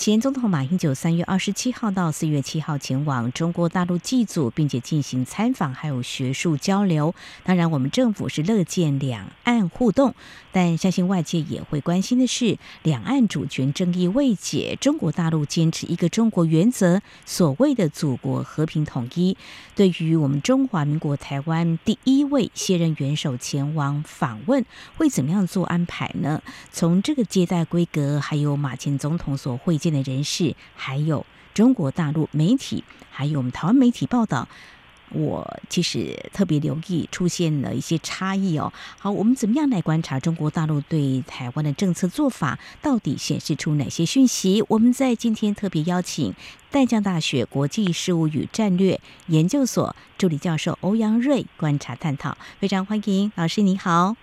前总统马英九三月二十七号到四月七号前往中国大陆祭祖，并且进行参访，还有学术交流。当然，我们政府是乐见两岸互动，但相信外界也会关心的是，两岸主权争议未解，中国大陆坚持一个中国原则，所谓的祖国和平统一，对于我们中华民国台湾第一位卸任元首前往访问，会怎么样做安排呢？从这个接待规格，还有马前总统所会见。的人士，还有中国大陆媒体，还有我们台湾媒体报道，我其实特别留意出现了一些差异哦。好，我们怎么样来观察中国大陆对台湾的政策做法，到底显示出哪些讯息？我们在今天特别邀请淡江大学国际事务与战略研究所助理教授欧阳瑞观察探讨，非常欢迎老师，你好。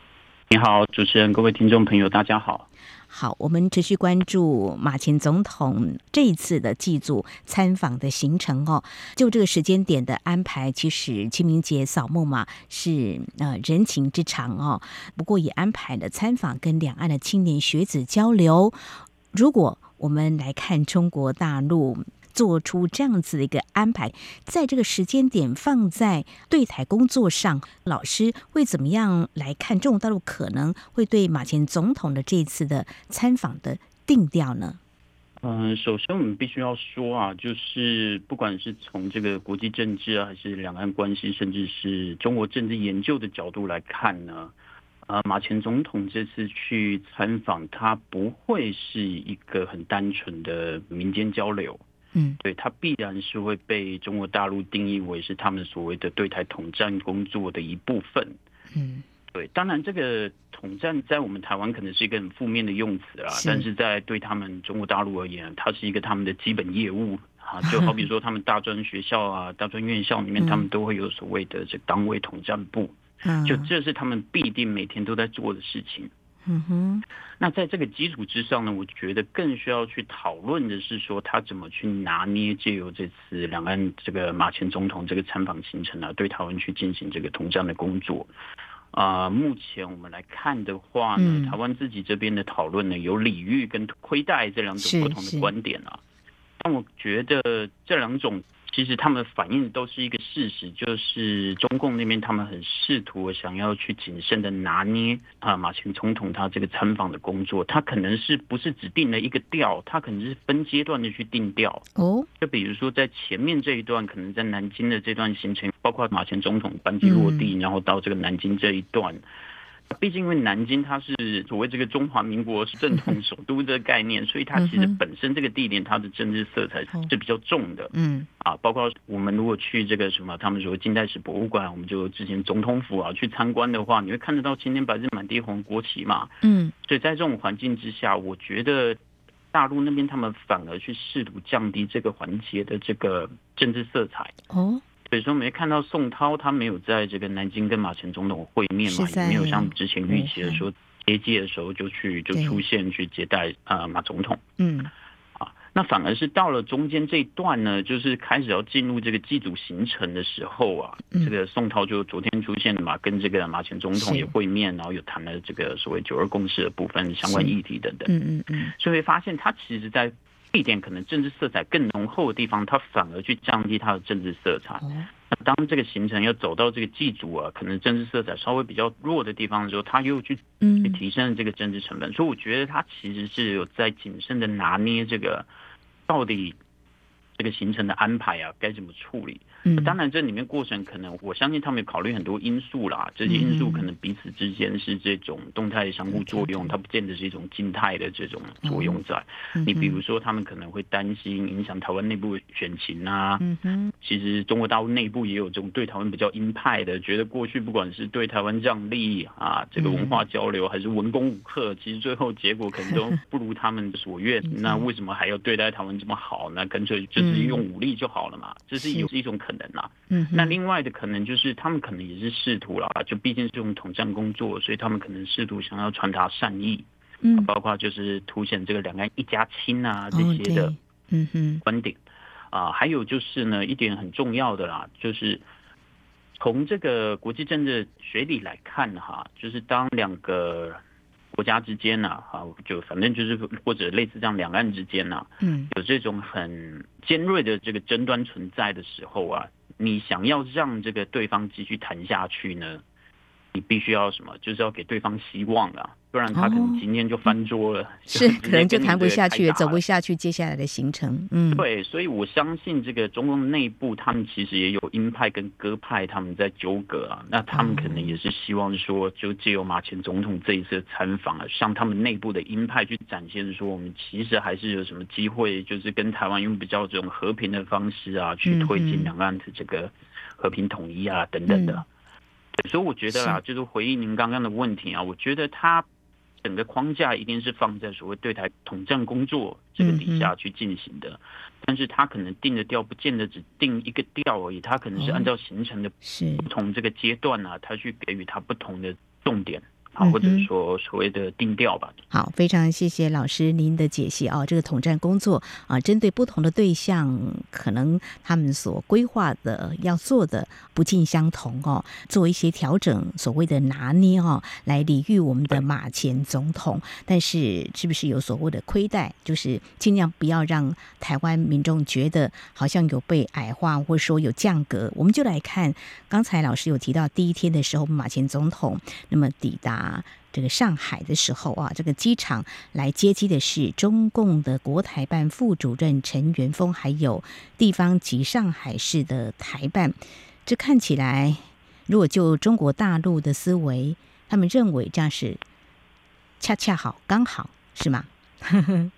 你好，主持人，各位听众朋友，大家好。好，我们持续关注马前总统这一次的祭祖参访的行程哦。就这个时间点的安排，其实清明节扫墓嘛，是呃人情之常哦。不过也安排了参访跟两岸的青年学子交流。如果我们来看中国大陆。做出这样子的一个安排，在这个时间点放在对台工作上，老师会怎么样来看中国大陆可能会对马前总统的这次的参访的定调呢？嗯，首先我们必须要说啊，就是不管是从这个国际政治啊，还是两岸关系，甚至是中国政治研究的角度来看呢，呃，马前总统这次去参访，他不会是一个很单纯的民间交流。嗯，对，他必然是会被中国大陆定义为是他们所谓的对台统战工作的一部分。嗯，对，当然这个统战在我们台湾可能是一个很负面的用词啦，是但是在对他们中国大陆而言，它是一个他们的基本业务啊，就好比 说他们大专学校啊、大专院校里面，他们都会有所谓的这党委统战部，就这是他们必定每天都在做的事情。嗯哼，那在这个基础之上呢，我觉得更需要去讨论的是说，他怎么去拿捏借由这次两岸这个马前总统这个参访行程啊，对台湾去进行这个统战的工作。啊、呃，目前我们来看的话呢，嗯、台湾自己这边的讨论呢，有礼遇跟亏待这两种不同的观点啊。但我觉得这两种。其实他们反映的都是一个事实，就是中共那边他们很试图想要去谨慎的拿捏啊，马前总统他这个参访的工作，他可能是不是只定了一个调，他可能是分阶段的去定调哦。就比如说在前面这一段，可能在南京的这段行程，包括马前总统班机落地，然后到这个南京这一段。毕竟，因为南京它是所谓这个中华民国正统首都的概念，所以它其实本身这个地点它的政治色彩是比较重的。嗯，啊，包括我们如果去这个什么，他们说近代史博物馆，我们就之前总统府啊去参观的话，你会看得到青天白日满地红国旗嘛。嗯，所以在这种环境之下，我觉得大陆那边他们反而去试图降低这个环节的这个政治色彩。哦。所以说，没看到宋涛，他没有在这个南京跟马前总统会面嘛，也没有像之前预期的说接机的时候就去就出现去接待呃马总统。嗯，啊，那反而是到了中间这一段呢，就是开始要进入这个祭祖行程的时候啊，这个宋涛就昨天出现了嘛，跟这个马前总统也会面，然后有谈了这个所谓九二共识的部分相关议题等等。嗯嗯嗯，所以会发现他其实，在一点可能政治色彩更浓厚的地方，他反而去降低他的政治色彩。那当这个行程要走到这个祭祖啊，可能政治色彩稍微比较弱的地方的时候，他又去去提升了这个政治成本。所以我觉得他其实是有在谨慎的拿捏这个到底这个行程的安排啊，该怎么处理。嗯，当然，这里面过程可能，我相信他们有考虑很多因素啦。这些因素可能彼此之间是这种动态相互作用，它不见得是一种静态的这种作用在。你比如说，他们可能会担心影响台湾内部选情啊。嗯哼。其实中国大陆内部也有这种对台湾比较鹰派的，觉得过去不管是对台湾让利啊，这个文化交流，还是文攻武克，其实最后结果可能都不如他们所愿。那为什么还要对待台湾这么好呢？干脆就是用武力就好了嘛。这是有一种可能。能啦。嗯，那另外的可能就是他们可能也是试图啦，就毕竟是用统战工作，所以他们可能试图想要传达善意，嗯，包括就是凸显这个两岸一家亲啊这些的，嗯哼，观点啊，还有就是呢一点很重要的啦，就是从这个国际政治学理来看哈，就是当两个。国家之间呢，啊，就反正就是或者类似这样，两岸之间呢，嗯，有这种很尖锐的这个争端存在的时候啊，你想要让这个对方继续谈下去呢，你必须要什么？就是要给对方希望啊。不然他可能今天就翻桌了，哦、是可能就谈不下去，走不下去接下来的行程。嗯，对，所以我相信这个中共内部，他们其实也有鹰派跟鸽派，他们在纠葛啊。那他们可能也是希望说，就借由马前总统这一次参访啊，向他们内部的鹰派去展现说，我们其实还是有什么机会，就是跟台湾用比较这种和平的方式啊，去推进两岸的这个和平统一啊等等的。嗯、所以我觉得啊，就是回应您刚刚的问题啊，我觉得他。整个框架一定是放在所谓对台统战工作这个底下去进行的，但是他可能定的调不见得只定一个调而已，他可能是按照行程的不同这个阶段啊，他去给予他不同的重点。或者说所谓的定调吧。好，非常谢谢老师您的解析哦。这个统战工作啊，针对不同的对象，可能他们所规划的要做的不尽相同哦，做一些调整，所谓的拿捏哦，来礼遇我们的马前总统。但是，是不是有所谓的亏待？就是尽量不要让台湾民众觉得好像有被矮化，或者说有降格。我们就来看刚才老师有提到第一天的时候，马前总统那么抵达。啊，这个上海的时候啊，这个机场来接机的是中共的国台办副主任陈元峰，还有地方及上海市的台办。这看起来，如果就中国大陆的思维，他们认为这样是恰恰好，刚好是吗？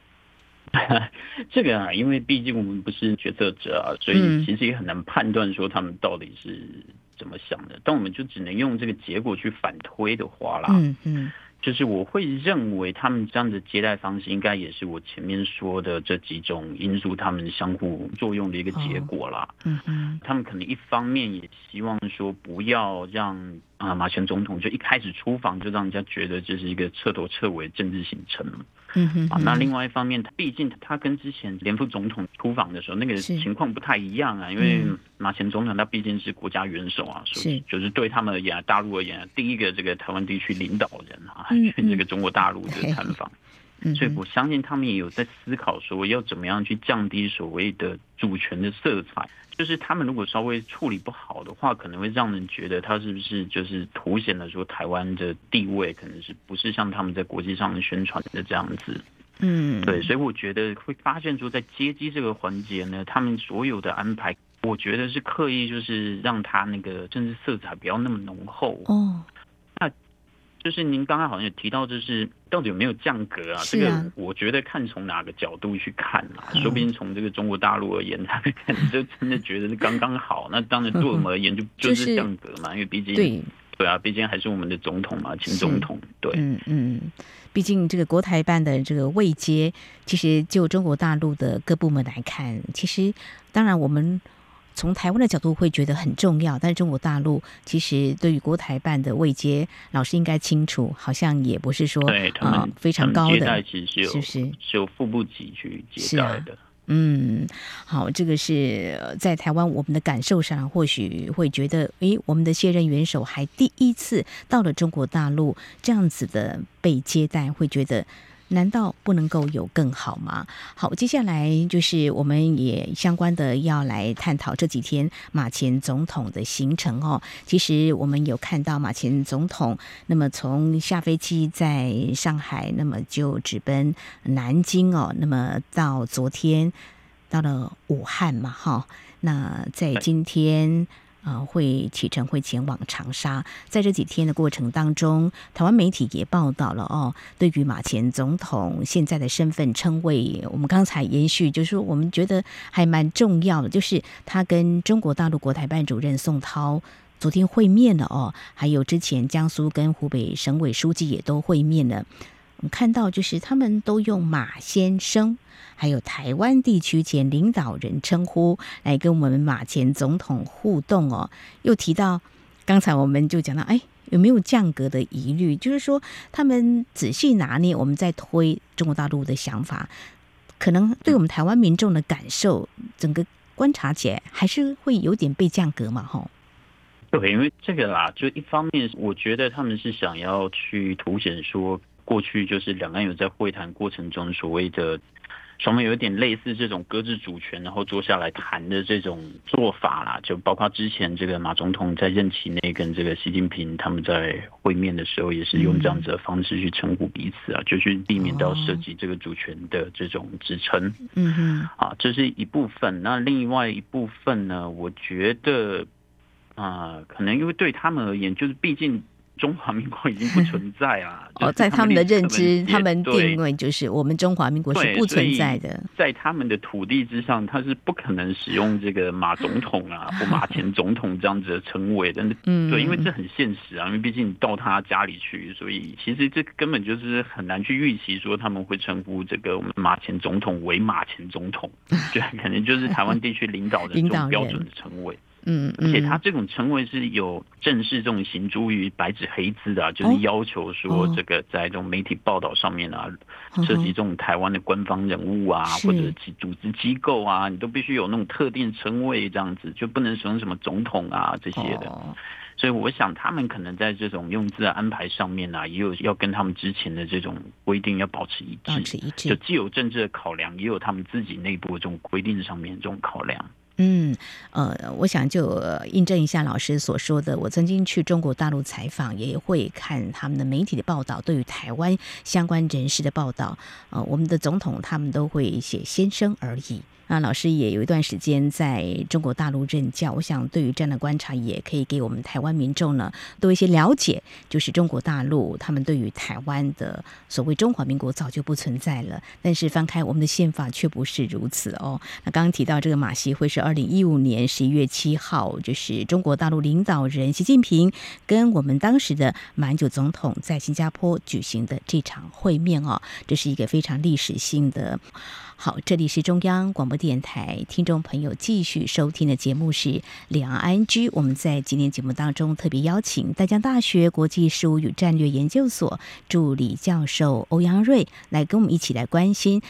这个啊，因为毕竟我们不是决策者啊，所以其实也很难判断说他们到底是。怎么想的？但我们就只能用这个结果去反推的话啦。嗯嗯，就是我会认为他们这样的接待方式，应该也是我前面说的这几种因素，他们相互作用的一个结果啦。嗯嗯，他们可能一方面也希望说，不要让啊马前总统就一开始出访就让人家觉得这是一个彻头彻尾政治行程。嗯哼，啊，那另外一方面，毕竟他跟之前连副总统出访的时候那个情况不太一样啊，因为马前总统他毕竟是国家元首啊，所以就是对他们而言，大陆而言，第一个这个台湾地区领导人啊，去这个中国大陆的参访，所以我相信他们也有在思考说要怎么样去降低所谓的主权的色彩。就是他们如果稍微处理不好的话，可能会让人觉得他是不是就是凸显了说台湾的地位可能是不是像他们在国际上宣传的这样子。嗯，对，所以我觉得会发现说在接机这个环节呢，他们所有的安排，我觉得是刻意就是让他那个政治色彩不要那么浓厚。哦。那就是您刚刚好像有提到，就是到底有没有降格啊？啊这个我觉得看从哪个角度去看啊，说不定从这个中国大陆而言，他们可能就真的觉得是刚刚好。那当然 对我们而言就 就是降格嘛，因为毕竟对对啊，毕竟还是我们的总统嘛，前总统。对，嗯嗯，毕竟这个国台办的这个位阶，其实就中国大陆的各部门来看，其实当然我们。从台湾的角度会觉得很重要，但是中国大陆其实对于国台办的位阶，老师应该清楚，好像也不是说非常高的，是不是是是有副部级去接待的。嗯，好，这个是在台湾我们的感受上，或许会觉得，诶，我们的卸任元首还第一次到了中国大陆，这样子的被接待，会觉得。难道不能够有更好吗？好，接下来就是我们也相关的要来探讨这几天马前总统的行程哦。其实我们有看到马前总统，那么从下飞机在上海，那么就直奔南京哦，那么到昨天到了武汉嘛，哈，那在今天。啊、呃，会启程会前往长沙，在这几天的过程当中，台湾媒体也报道了哦。对于马前总统现在的身份称谓，我们刚才延续，就是说我们觉得还蛮重要的，就是他跟中国大陆国台办主任宋涛昨天会面了哦，还有之前江苏跟湖北省委书记也都会面了。我们看到就是他们都用马先生，还有台湾地区前领导人称呼来跟我们马前总统互动哦。又提到刚才我们就讲到，哎，有没有降格的疑虑？就是说他们仔细拿捏我们在推中国大陆的想法，可能对我们台湾民众的感受，整个观察起来还是会有点被降格嘛，吼。对，因为这个啦，就一方面，我觉得他们是想要去凸显说，过去就是两岸有在会谈过程中所谓的双方有点类似这种搁置主权，然后坐下来谈的这种做法啦，就包括之前这个马总统在任期内跟这个习近平他们在会面的时候，也是用这样子的方式去称呼彼此啊，就去避免到涉及这个主权的这种职称。嗯哼，啊，这是一部分。那另外一部分呢，我觉得。啊、呃，可能因为对他们而言，就是毕竟中华民国已经不存在啊。哦，在他们的认知，他们定位就是我们中华民国是不存在的。在他们的土地之上，他是不可能使用这个马总统啊 或马前总统这样子的称谓的。嗯，对，因为这很现实啊，因为毕竟你到他家里去，所以其实这根本就是很难去预期说他们会称呼这个我们马前总统为马前总统，对，可能就是台湾地区领导人这种标准的称谓。嗯，而且他这种称谓是有正式这种行诸于白纸黑字的，就是要求说这个在这种媒体报道上面啊，涉及这种台湾的官方人物啊，或者组织机构啊，你都必须有那种特定称谓，这样子就不能使用什么总统啊这些的。所以我想他们可能在这种用字的安排上面啊，也有要跟他们之前的这种规定要保持一致，保持一致，就既有政治的考量，也有他们自己内部的这种规定上面的这种考量。嗯，呃，我想就印证一下老师所说的。我曾经去中国大陆采访，也会看他们的媒体的报道，对于台湾相关人士的报道。呃，我们的总统他们都会写先生而已。那老师也有一段时间在中国大陆任教，我想对于这样的观察，也可以给我们台湾民众呢多一些了解。就是中国大陆他们对于台湾的所谓中华民国早就不存在了，但是翻开我们的宪法却不是如此哦。那刚刚提到这个马习会是二零一五年十一月七号，就是中国大陆领导人习近平跟我们当时的马英九总统在新加坡举行的这场会面哦，这是一个非常历史性的。好，这里是中央广播电台，听众朋友继续收听的节目是两岸居。我们在今天节目当中特别邀请大江大学国际事务与战略研究所助理教授欧阳瑞来跟我们一起来关心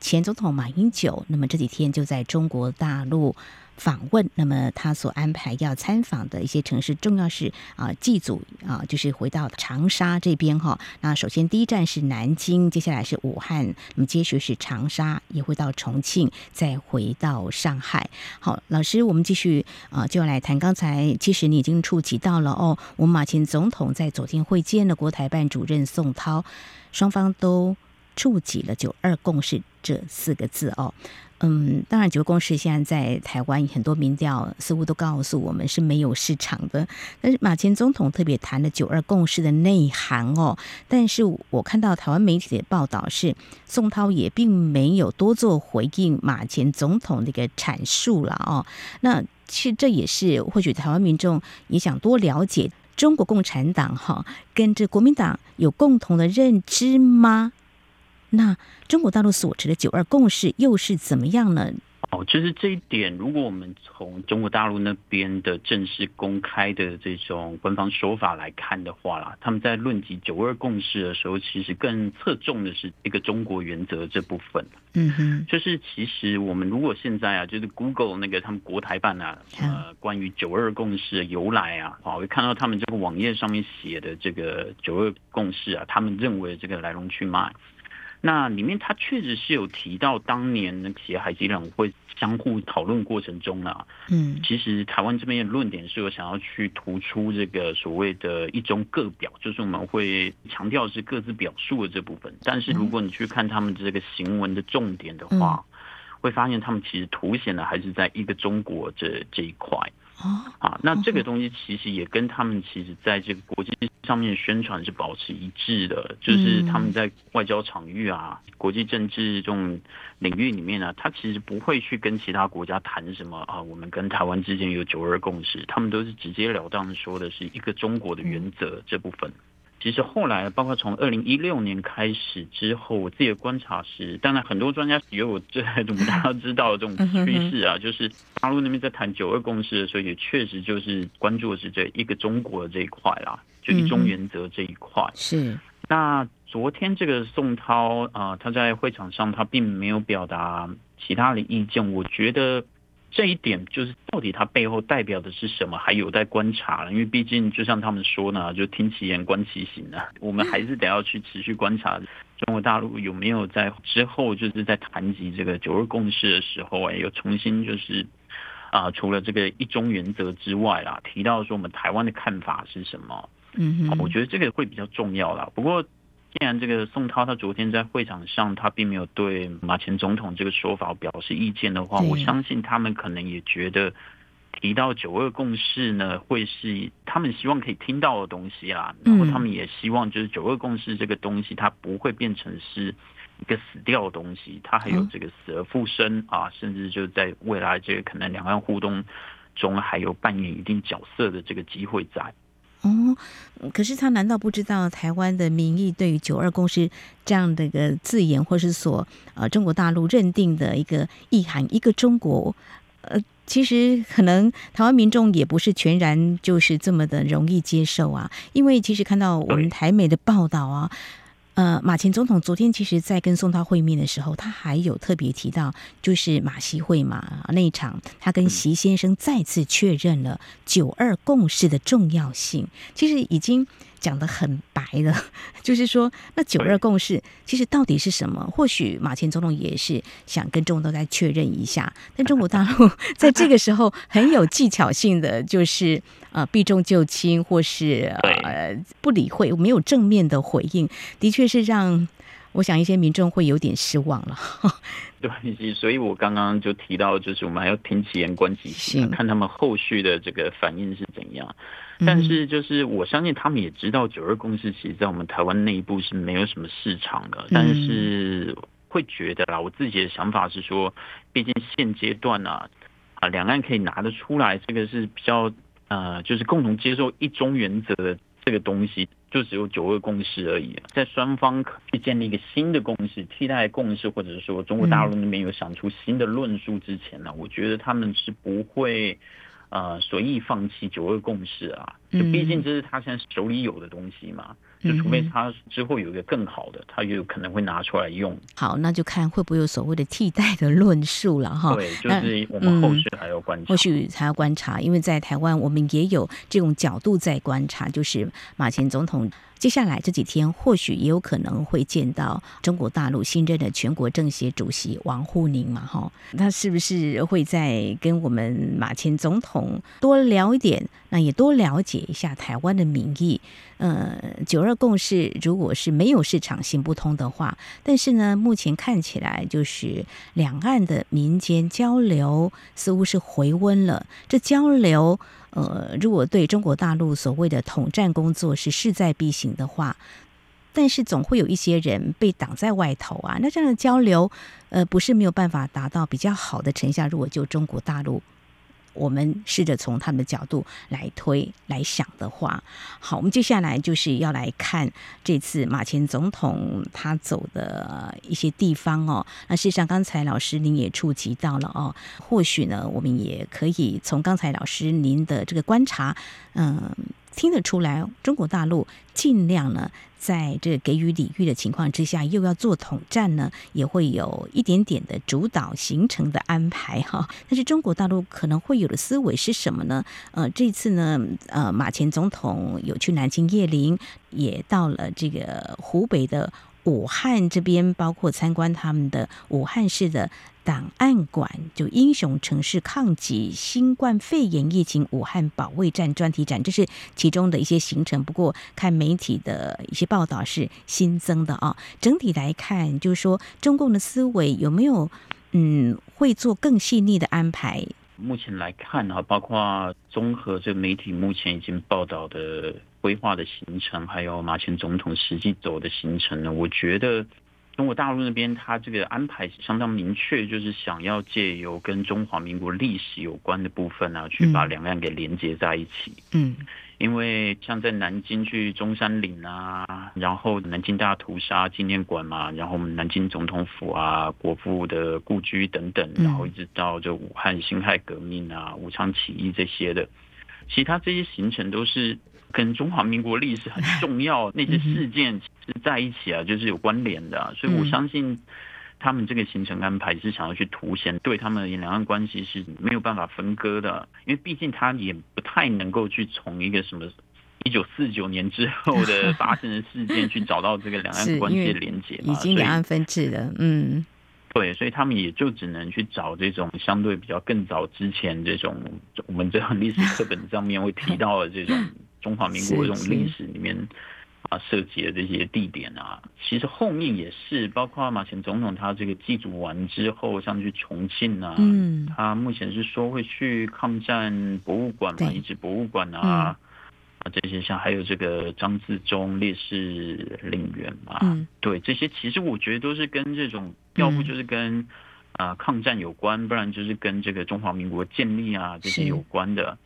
前总统马英九。那么这几天就在中国大陆。访问，那么他所安排要参访的一些城市，重要是啊，祭祖啊，就是回到长沙这边哈。那首先第一站是南京，接下来是武汉，那么接续是长沙，也会到重庆，再回到上海。好，老师，我们继续啊，就要来谈。刚才其实你已经触及到了哦，我们马前总统在昨天会见了国台办主任宋涛，双方都触及了“九二共识”这四个字哦。嗯，当然，九二共识现在在台湾很多民调似乎都告诉我们是没有市场的。但是马前总统特别谈了九二共识的内涵哦。但是我看到台湾媒体的报道是，宋涛也并没有多做回应马前总统的一个阐述了哦。那其实这也是或许台湾民众也想多了解中国共产党哈跟这国民党有共同的认知吗？那中国大陆所持的“九二共识”又是怎么样呢？哦，就是这一点，如果我们从中国大陆那边的正式公开的这种官方说法来看的话啦，他们在论及“九二共识”的时候，其实更侧重的是一个中国原则这部分。嗯哼，就是其实我们如果现在啊，就是 Google 那个他们国台办啊，呃，关于“九二共识”的由来啊，啊，会看到他们这个网页上面写的这个“九二共识”啊，他们认为这个来龙去脉。那里面他确实是有提到，当年那些海基两会相互讨论过程中啊，嗯，其实台湾这边的论点是有想要去突出这个所谓的一中各表，就是我们会强调是各自表述的这部分。但是如果你去看他们这个行文的重点的话，会发现他们其实凸显的还是在一个中国这这一块。啊，那这个东西其实也跟他们其实在这个国际上面宣传是保持一致的，就是他们在外交场域啊、国际政治这种领域里面呢，他其实不会去跟其他国家谈什么啊，我们跟台湾之间有九二共识，他们都是直截了当的说的是一个中国的原则这部分。其实后来，包括从二零一六年开始之后，我自己的观察是，当然很多专家也有这 我们大家知道的这种趋势啊，就是大陆那边在谈九二共识的时候，也确实就是关注的是这一个中国的这一块啦，就一中原则这一块。是。那昨天这个宋涛啊，他在会场上他并没有表达其他的意见，我觉得。这一点就是到底它背后代表的是什么，还有待观察了。因为毕竟就像他们说呢，就听其言观其行啊。我们还是得要去持续观察中国大陆有没有在之后就是在谈及这个九二共识的时候，哎，又重新就是啊，除了这个一中原则之外啦，提到说我们台湾的看法是什么？嗯，我觉得这个会比较重要啦。不过。既然这个宋涛他昨天在会场上，他并没有对马前总统这个说法表示意见的话，我相信他们可能也觉得提到九二共识呢，会是他们希望可以听到的东西啦。然后他们也希望就是九二共识这个东西，它不会变成是一个死掉的东西，它还有这个死而复生啊，甚至就在未来这个可能两岸互动中还有扮演一定角色的这个机会在。哦，可是他难道不知道台湾的民意对于“九二共识”这样的一个字眼，或是所呃中国大陆认定的一个意涵，一个中国？呃，其实可能台湾民众也不是全然就是这么的容易接受啊，因为其实看到我们台媒的报道啊。呃，马前总统昨天其实，在跟宋涛会面的时候，他还有特别提到，就是马习会嘛那一场，他跟习先生再次确认了九二共识的重要性。其实已经。讲的很白了，就是说，那九二共识其实到底是什么？或许马前总统也是想跟中国都再确认一下。但中国大陆在这个时候很有技巧性的，就是呃避重就轻，或是呃不理会，没有正面的回应，的确是让我想一些民众会有点失望了。对，所以我刚刚就提到，就是我们还要听其言观其行，看他们后续的这个反应是怎样。但是，就是我相信他们也知道九二共识，其实，在我们台湾内部是没有什么市场的。但是会觉得啦，我自己的想法是说，毕竟现阶段啊，啊，两岸可以拿得出来，这个是比较呃，就是共同接受一中原则的这个东西，就只有九二共识而已。在双方去建立一个新的共识、替代共识，或者是说中国大陆那边有想出新的论述之前呢，我觉得他们是不会。呃，随意放弃九二共识啊，就毕竟这是他现在手里有的东西嘛，嗯、就除非他之后有一个更好的，他也有可能会拿出来用。好，那就看会不会有所谓的替代的论述了哈。对，就是我们后续还要观察，嗯、后续还要观察，因为在台湾我们也有这种角度在观察，就是马前总统。接下来这几天，或许也有可能会见到中国大陆新任的全国政协主席王沪宁嘛？哈，他是不是会再跟我们马前总统多聊一点？那也多了解一下台湾的民意。呃，九二共识如果是没有市场行不通的话，但是呢，目前看起来就是两岸的民间交流似乎是回温了。这交流。呃，如果对中国大陆所谓的统战工作是势在必行的话，但是总会有一些人被挡在外头啊。那这样的交流，呃，不是没有办法达到比较好的成效。如果就中国大陆。我们试着从他们的角度来推来想的话，好，我们接下来就是要来看这次马前总统他走的一些地方哦。那事实上，刚才老师您也触及到了哦，或许呢，我们也可以从刚才老师您的这个观察，嗯。听得出来，中国大陆尽量呢，在这个给予礼遇的情况之下，又要做统战呢，也会有一点点的主导行程的安排哈。但是中国大陆可能会有的思维是什么呢？呃，这次呢，呃，马前总统有去南京叶林，也到了这个湖北的武汉这边，包括参观他们的武汉市的。档案馆就英雄城市抗击新冠肺炎疫情武汉保卫战专题展，这是其中的一些行程。不过看媒体的一些报道是新增的啊。整体来看，就是说中共的思维有没有嗯会做更细腻的安排？目前来看啊，包括综合这个媒体目前已经报道的规划的行程，还有马前总统实际走的行程呢，我觉得。中国大陆那边，他这个安排相当明确，就是想要借由跟中华民国历史有关的部分啊，去把两岸给连接在一起。嗯，因为像在南京去中山陵啊，然后南京大屠杀纪念馆嘛，然后我们南京总统府啊，国父的故居等等，然后一直到这武汉辛亥革命啊、武昌起义这些的，其他这些行程都是跟中华民国历史很重要那些事件是在一起啊，就是有关联的，所以我相信。他们这个行程安排是想要去凸显对他们两岸关系是没有办法分割的，因为毕竟他也不太能够去从一个什么一九四九年之后的 发生的事件去找到这个两岸 关系的连接嘛，已经两岸分治了，嗯，对，所以他们也就只能去找这种相对比较更早之前这种我们这样历史课本上面会提到的这种中华民国这种历史里面。啊，涉及的这些地点啊，其实后面也是，包括马前总统他这个祭祖完之后，像去重庆啊，嗯，他目前是说会去抗战博物馆嘛，遗址博物馆啊，嗯、啊这些像还有这个张自忠烈士陵园嘛，嗯，对，这些其实我觉得都是跟这种，要不就是跟啊、呃、抗战有关，不然就是跟这个中华民国建立啊这些有关的，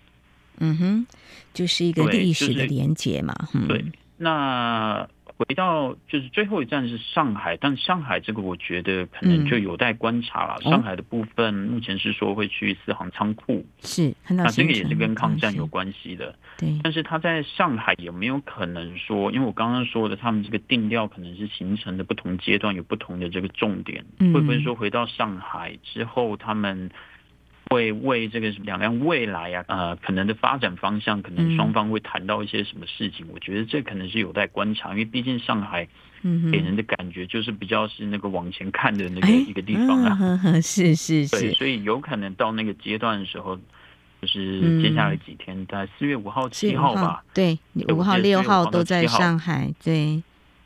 嗯哼，就是一个历史的连结嘛，对。就是、对那回到就是最后一站是上海，但上海这个我觉得可能就有待观察了。嗯、上海的部分目前是说会去四行仓库，是，那这个也是跟抗战有关系的。对，但是他在上海有没有可能说，因为我刚刚说的，他们这个定调可能是形成的不同阶段有不同的这个重点，嗯、会不会说回到上海之后他们？会为这个两岸未来啊，呃，可能的发展方向，可能双方会谈到一些什么事情。嗯、我觉得这可能是有待观察，因为毕竟上海给人的感觉就是比较是那个往前看的那个一个地方啊。嗯、是是是，对，所以有可能到那个阶段的时候，就是接下来几天，在四月五号、七号吧，对，五号、六号都在上海，对。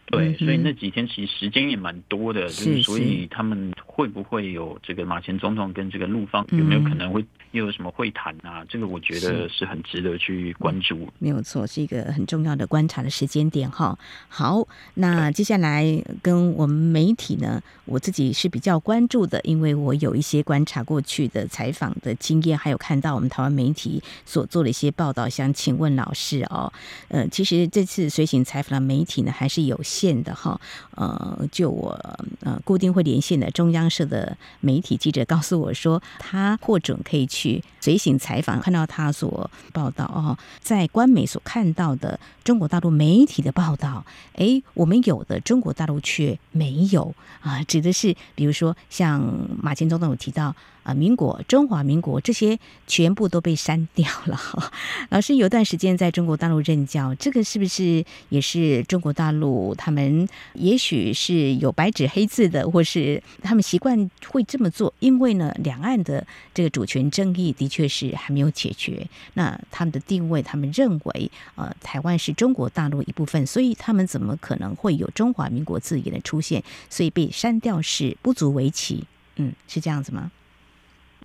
对，所以那几天其实时间也蛮多的，就是所以他们会不会有这个马前总统跟这个陆方有没有可能会又有什么会谈啊？这个我觉得是很值得去关注。没有错，是一个很重要的观察的时间点哈。好，那接下来跟我们媒体呢，我自己是比较关注的，因为我有一些观察过去的采访的经验，还有看到我们台湾媒体所做的一些报道。想请问老师哦，呃，其实这次随行采访的媒体呢，还是有限。线的哈，呃，就我呃固定会连线的中央社的媒体记者告诉我说，他获准可以去随行采访，看到他所报道哦，在官媒所看到的中国大陆媒体的报道，哎，我们有的中国大陆却没有啊，指的是比如说像马前总统有提到。啊，民国、中华民国这些全部都被删掉了。老师有段时间在中国大陆任教，这个是不是也是中国大陆他们也许是有白纸黑字的，或是他们习惯会这么做？因为呢，两岸的这个主权争议的确是还没有解决。那他们的定位，他们认为，呃，台湾是中国大陆一部分，所以他们怎么可能会有中华民国字眼的出现？所以被删掉是不足为奇。嗯，是这样子吗？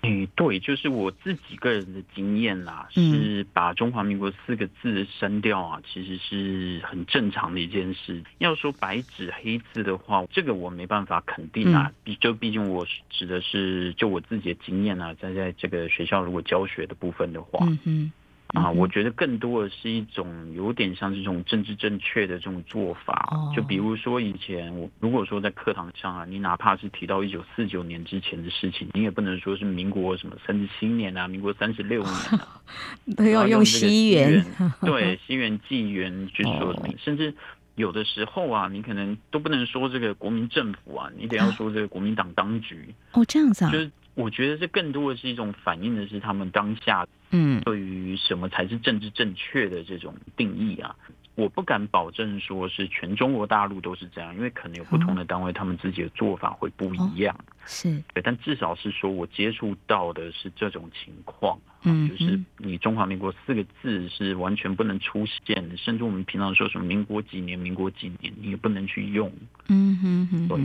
嗯，对，就是我自己个人的经验啦，是把中华民国四个字删掉啊，其实是很正常的一件事。要说白纸黑字的话，这个我没办法肯定啊，毕就毕竟我指的是就我自己的经验啊，在在这个学校如果教学的部分的话，嗯嗯。啊，我觉得更多的是一种有点像这种政治正确的这种做法。哦、就比如说以前，我如果说在课堂上啊，你哪怕是提到一九四九年之前的事情，你也不能说是民国什么三十七年啊，民国三十六年啊，都要用西元，对，西元纪元去说明。哦、甚至有的时候啊，你可能都不能说这个国民政府啊，你得要说这个国民党当局。哦，这样子啊。就是我觉得这更多的是一种反映的是他们当下。嗯，对于什么才是政治正确的这种定义啊，我不敢保证说是全中国大陆都是这样，因为可能有不同的单位，他们自己的做法会不一样。哦、是对，但至少是说我接触到的是这种情况，嗯，就是你中华民国四个字是完全不能出现的，甚至我们平常说什么民国几年、民国几年，你也不能去用。嗯哼哼，对。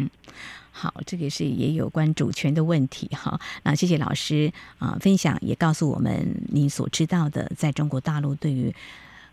好，这个是也有关主权的问题哈。那谢谢老师啊、分享也告诉我们你所知道的，在中国大陆对于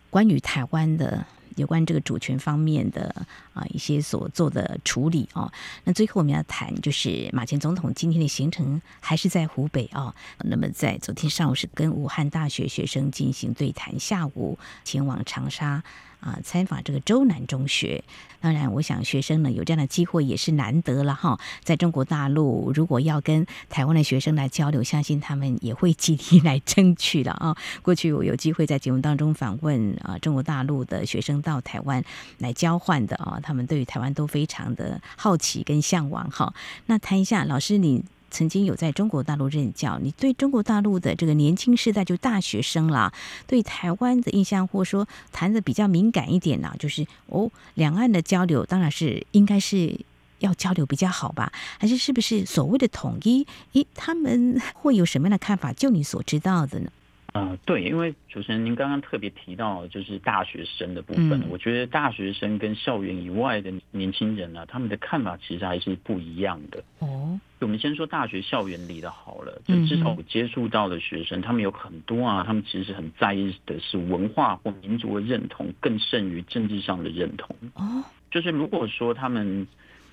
关于台湾的有关这个主权方面的啊一些所做的处理哦。那最后我们要谈，就是马前总统今天的行程还是在湖北哦。那么在昨天上午是跟武汉大学学生进行对谈，下午前往长沙。啊，参访这个周南中学，当然，我想学生呢有这样的机会也是难得了哈。在中国大陆，如果要跟台湾的学生来交流，相信他们也会极力来争取的啊。过去我有机会在节目当中访问啊，中国大陆的学生到台湾来交换的啊，他们对于台湾都非常的好奇跟向往哈。那谈一下，老师你。曾经有在中国大陆任教，你对中国大陆的这个年轻世代，就大学生啦，对台湾的印象，或说谈的比较敏感一点呢，就是哦，两岸的交流当然是应该是要交流比较好吧？还是是不是所谓的统一？咦，他们会有什么样的看法？就你所知道的呢？呃，对，因为主持人您刚刚特别提到就是大学生的部分，嗯、我觉得大学生跟校园以外的年轻人呢、啊，他们的看法其实还是不一样的。哦，我们先说大学校园里的好了，就至少我接触到的学生，嗯、他们有很多啊，他们其实很在意的是文化或民族的认同，更胜于政治上的认同。哦，就是如果说他们。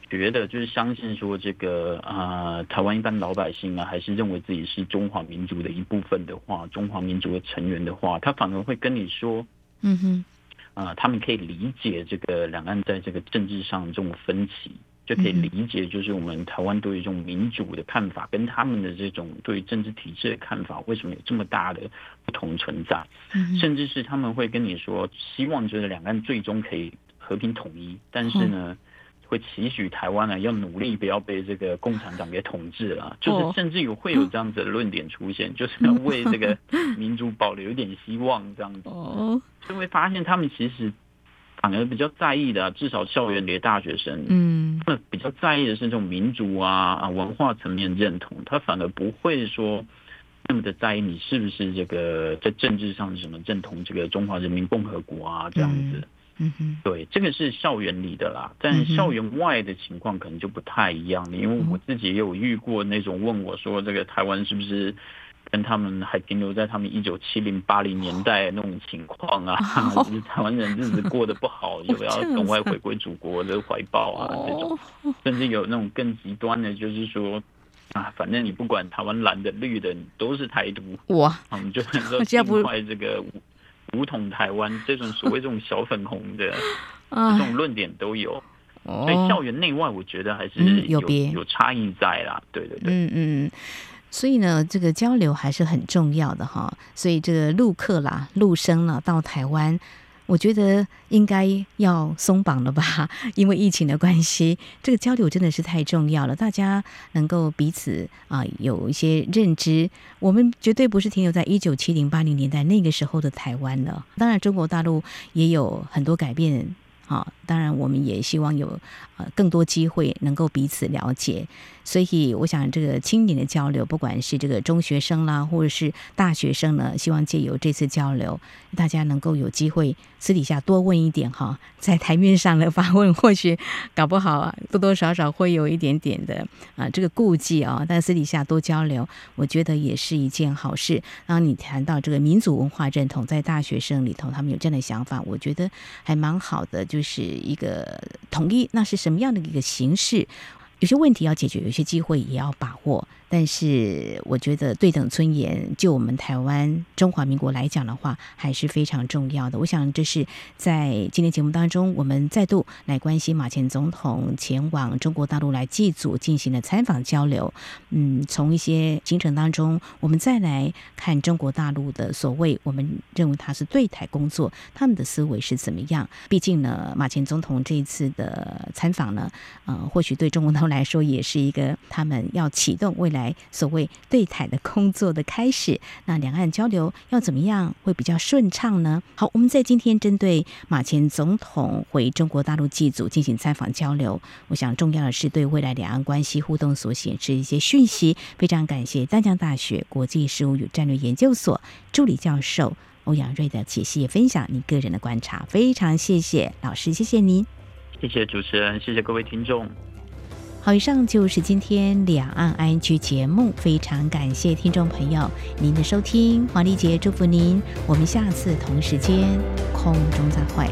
觉得就是相信说这个啊、呃，台湾一般老百姓啊，还是认为自己是中华民族的一部分的话，中华民族的成员的话，他反而会跟你说，嗯哼，啊、呃，他们可以理解这个两岸在这个政治上这种分歧，就可以理解就是我们台湾对于这种民主的看法，跟他们的这种对于政治体制的看法，为什么有这么大的不同存在？嗯甚至是他们会跟你说，希望就是两岸最终可以和平统一，但是呢。会期许台湾呢，要努力不要被这个共产党给统治了，就是甚至有会有这样子的论点出现，就是要为这个民主保留一点希望这样子。哦，就会发现他们其实反而比较在意的，至少校园里的大学生，嗯，那比较在意的是这种民族啊啊文化层面认同，他反而不会说那么的在意你是不是这个在政治上是什么认同这个中华人民共和国啊这样子。嗯哼，对，这个是校园里的啦，但校园外的情况可能就不太一样了，因为我自己也有遇过那种问我说，这个台湾是不是跟他们还停留在他们一九七零八零年代那种情况啊？就是台湾人日子过得不好，就要赶快回归祖国的怀抱啊，这种，甚至有那种更极端的，就是说啊，反正你不管台湾蓝的绿的，你都是台独哇，我们就能够尽快这个。武统台湾这种所谓这种小粉红的 这种论点都有，所以校园内外我觉得还是有有差异在啦。对对对，嗯嗯，所以呢，这个交流还是很重要的哈。所以这个陆客啦、陆生了到台湾。我觉得应该要松绑了吧，因为疫情的关系，这个交流真的是太重要了。大家能够彼此啊有一些认知，我们绝对不是停留在一九七零八零年代那个时候的台湾了。当然，中国大陆也有很多改变。啊，当然我们也希望有呃更多机会能够彼此了解。所以，我想这个青年的交流，不管是这个中学生啦，或者是大学生呢，希望借由这次交流，大家能够有机会私底下多问一点哈，在台面上的发问，或许搞不好啊，多多少少会有一点点的啊这个顾忌啊，但私底下多交流，我觉得也是一件好事。然后你谈到这个民族文化认同，在大学生里头，他们有这样的想法，我觉得还蛮好的，就是一个统一，那是什么样的一个形式？有些问题要解决，有些机会也要把握。但是我觉得对等尊严，就我们台湾中华民国来讲的话，还是非常重要的。我想这是在今天节目当中，我们再度来关心马前总统前往中国大陆来祭祖进行的参访交流。嗯，从一些行程当中，我们再来看中国大陆的所谓我们认为他是对台工作，他们的思维是怎么样？毕竟呢，马前总统这一次的参访呢，呃，或许对中国大陆来说也是一个他们要启动未来。来所谓对台的工作的开始，那两岸交流要怎么样会比较顺畅呢？好，我们在今天针对马前总统回中国大陆祭祖进行采访交流，我想重要的是对未来两岸关系互动所显示一些讯息。非常感谢淡江大学国际事务与战略研究所助理教授欧阳瑞的解析也分享，你个人的观察，非常谢谢老师，谢谢您，谢谢主持人，谢谢各位听众。好，以上就是今天两岸 ING 节目，非常感谢听众朋友您的收听，黄丽杰祝福您，我们下次同时间空中再会。